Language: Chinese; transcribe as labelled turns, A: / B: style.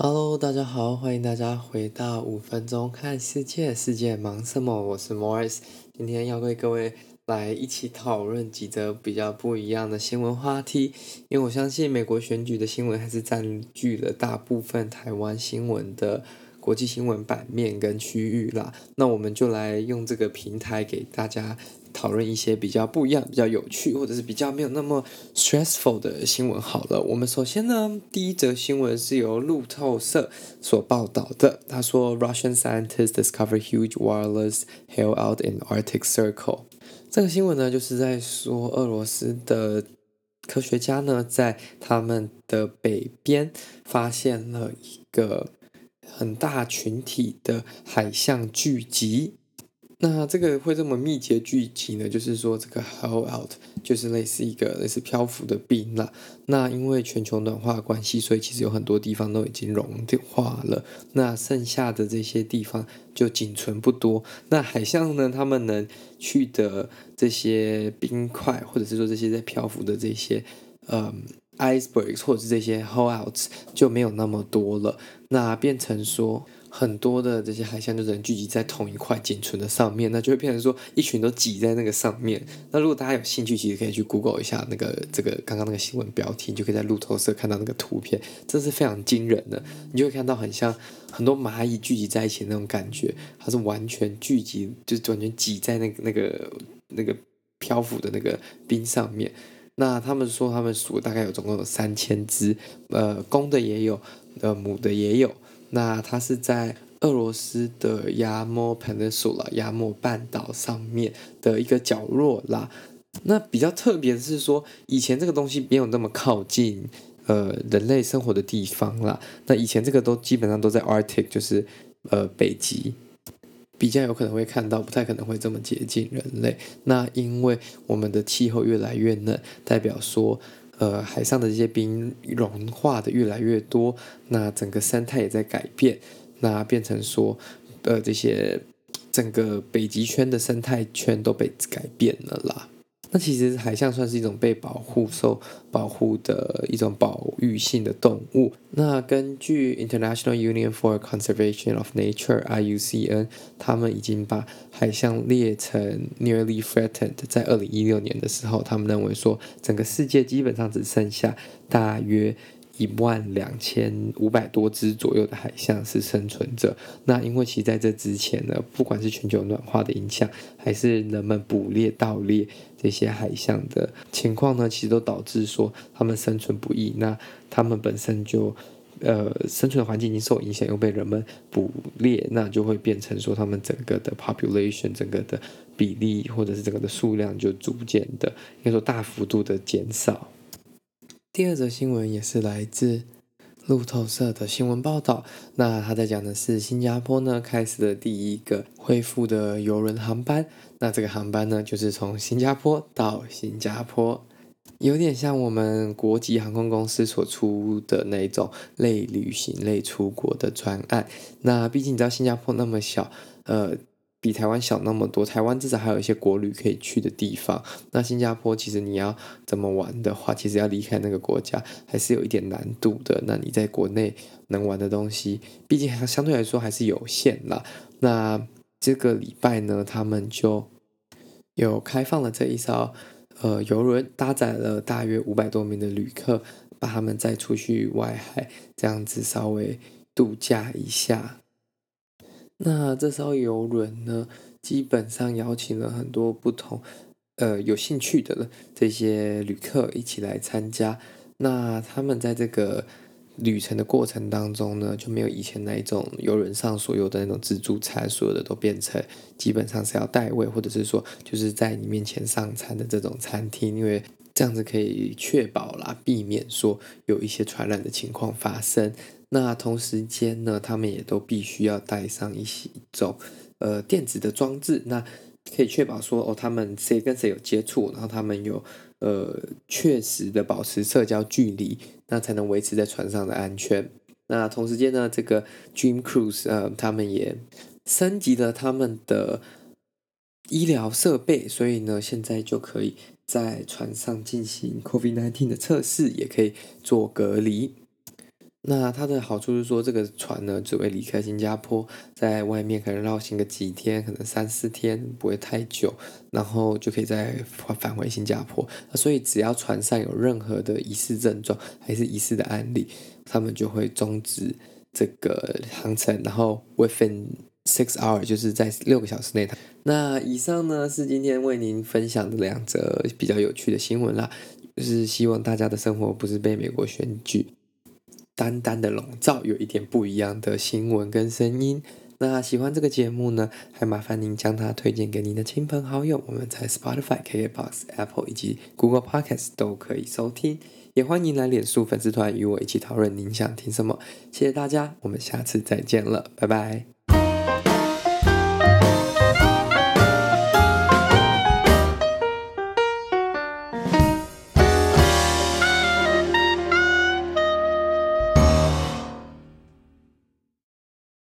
A: Hello，大家好，欢迎大家回到五分钟看世界，世界忙什么？我是 Morris，今天要为各位来一起讨论几则比较不一样的新闻话题，因为我相信美国选举的新闻还是占据了大部分台湾新闻的国际新闻版面跟区域啦。那我们就来用这个平台给大家。讨论一些比较不一样、比较有趣，或者是比较没有那么 stressful 的新闻。好了，我们首先呢，第一则新闻是由路透社所报道的。他说，Russian scientists discover huge wireless haul-out in Arctic Circle。这个新闻呢，就是在说俄罗斯的科学家呢，在他们的北边发现了一个很大群体的海象聚集。那这个会这么密集聚集呢？就是说，这个 haul out 就是类似一个类似漂浮的冰啦。那因为全球暖化关系，所以其实有很多地方都已经融化了。那剩下的这些地方就仅存不多。那海象呢，他们能去的这些冰块，或者是说这些在漂浮的这些嗯 icebergs，或者是这些 HOLLOUTS，就没有那么多了。那变成说。很多的这些海象就只能聚集在同一块仅存的上面，那就会变成说一群都挤在那个上面。那如果大家有兴趣，其实可以去 Google 一下那个这个刚刚那个新闻标题，你就可以在路透社看到那个图片，这是非常惊人的。你就会看到很像很多蚂蚁聚集在一起那种感觉，它是完全聚集，就是完全挤在那个那个那个漂浮的那个冰上面。那他们说他们数大概有总共有三千只，呃，公的也有，呃，母的也有。那它是在俄罗斯的亚莫 Peninsula 亚莫半岛上面的一个角落啦。那比较特别的是说，以前这个东西没有那么靠近呃人类生活的地方啦。那以前这个都基本上都在 Arctic，就是呃北极，比较有可能会看到，不太可能会这么接近人类。那因为我们的气候越来越冷，代表说。呃，海上的这些冰融化的越来越多，那整个生态也在改变，那变成说，呃，这些整个北极圈的生态圈都被改变了啦。那其实海象算是一种被保护、受保护的一种保育性的动物。那根据 International Union for Conservation of Nature（IUCN），他们已经把海象列成 nearly threatened。在二零一六年的时候，他们认为说，整个世界基本上只剩下大约。一万两千五百多只左右的海象是生存着。那因为其实在这之前呢，不管是全球暖化的影响，还是人们捕猎、盗猎这些海象的情况呢，其实都导致说他们生存不易。那他们本身就呃生存的环境已经受影响，又被人们捕猎，那就会变成说他们整个的 population 整个的比例或者是整个的数量就逐渐的应该说大幅度的减少。第二则新闻也是来自路透社的新闻报道。那他在讲的是新加坡呢开始了第一个恢复的邮轮航班。那这个航班呢就是从新加坡到新加坡，有点像我们国际航空公司所出的那种类旅行类出国的专案。那毕竟你知道新加坡那么小，呃。比台湾小那么多，台湾至少还有一些国旅可以去的地方。那新加坡其实你要怎么玩的话，其实要离开那个国家还是有一点难度的。那你在国内能玩的东西，毕竟还相对来说还是有限啦。那这个礼拜呢，他们就有开放了这一艘呃游轮，搭载了大约五百多名的旅客，把他们载出去外海，这样子稍微度假一下。那这艘游轮呢，基本上邀请了很多不同，呃，有兴趣的这些旅客一起来参加。那他们在这个旅程的过程当中呢，就没有以前那一种游轮上所有的那种自助餐，所有的都变成基本上是要带位，或者是说就是在你面前上餐的这种餐厅，因为这样子可以确保啦，避免说有一些传染的情况发生。那同时间呢，他们也都必须要带上一些一种呃电子的装置，那可以确保说哦，他们谁跟谁有接触，然后他们有呃确实的保持社交距离，那才能维持在船上的安全。那同时间呢，这个 Dream Cruise 呃，他们也升级了他们的医疗设备，所以呢，现在就可以在船上进行 COVID-19 的测试，也可以做隔离。那它的好处是说，这个船呢只会离开新加坡，在外面可能绕行个几天，可能三四天，不会太久，然后就可以再返回新加坡。所以只要船上有任何的疑似症状，还是疑似的案例，他们就会终止这个航程，然后 within six hour，就是在六个小时内。那以上呢是今天为您分享的两则比较有趣的新闻啦，就是希望大家的生活不是被美国选举。单单的笼罩，有一点不一样的新闻跟声音。那喜欢这个节目呢，还麻烦您将它推荐给您的亲朋好友。我们在 Spotify、KKBox、Apple 以及 Google Podcast 都可以收听。也欢迎来脸书粉丝团与我一起讨论您想听什么。谢谢大家，我们下次再见了，拜拜。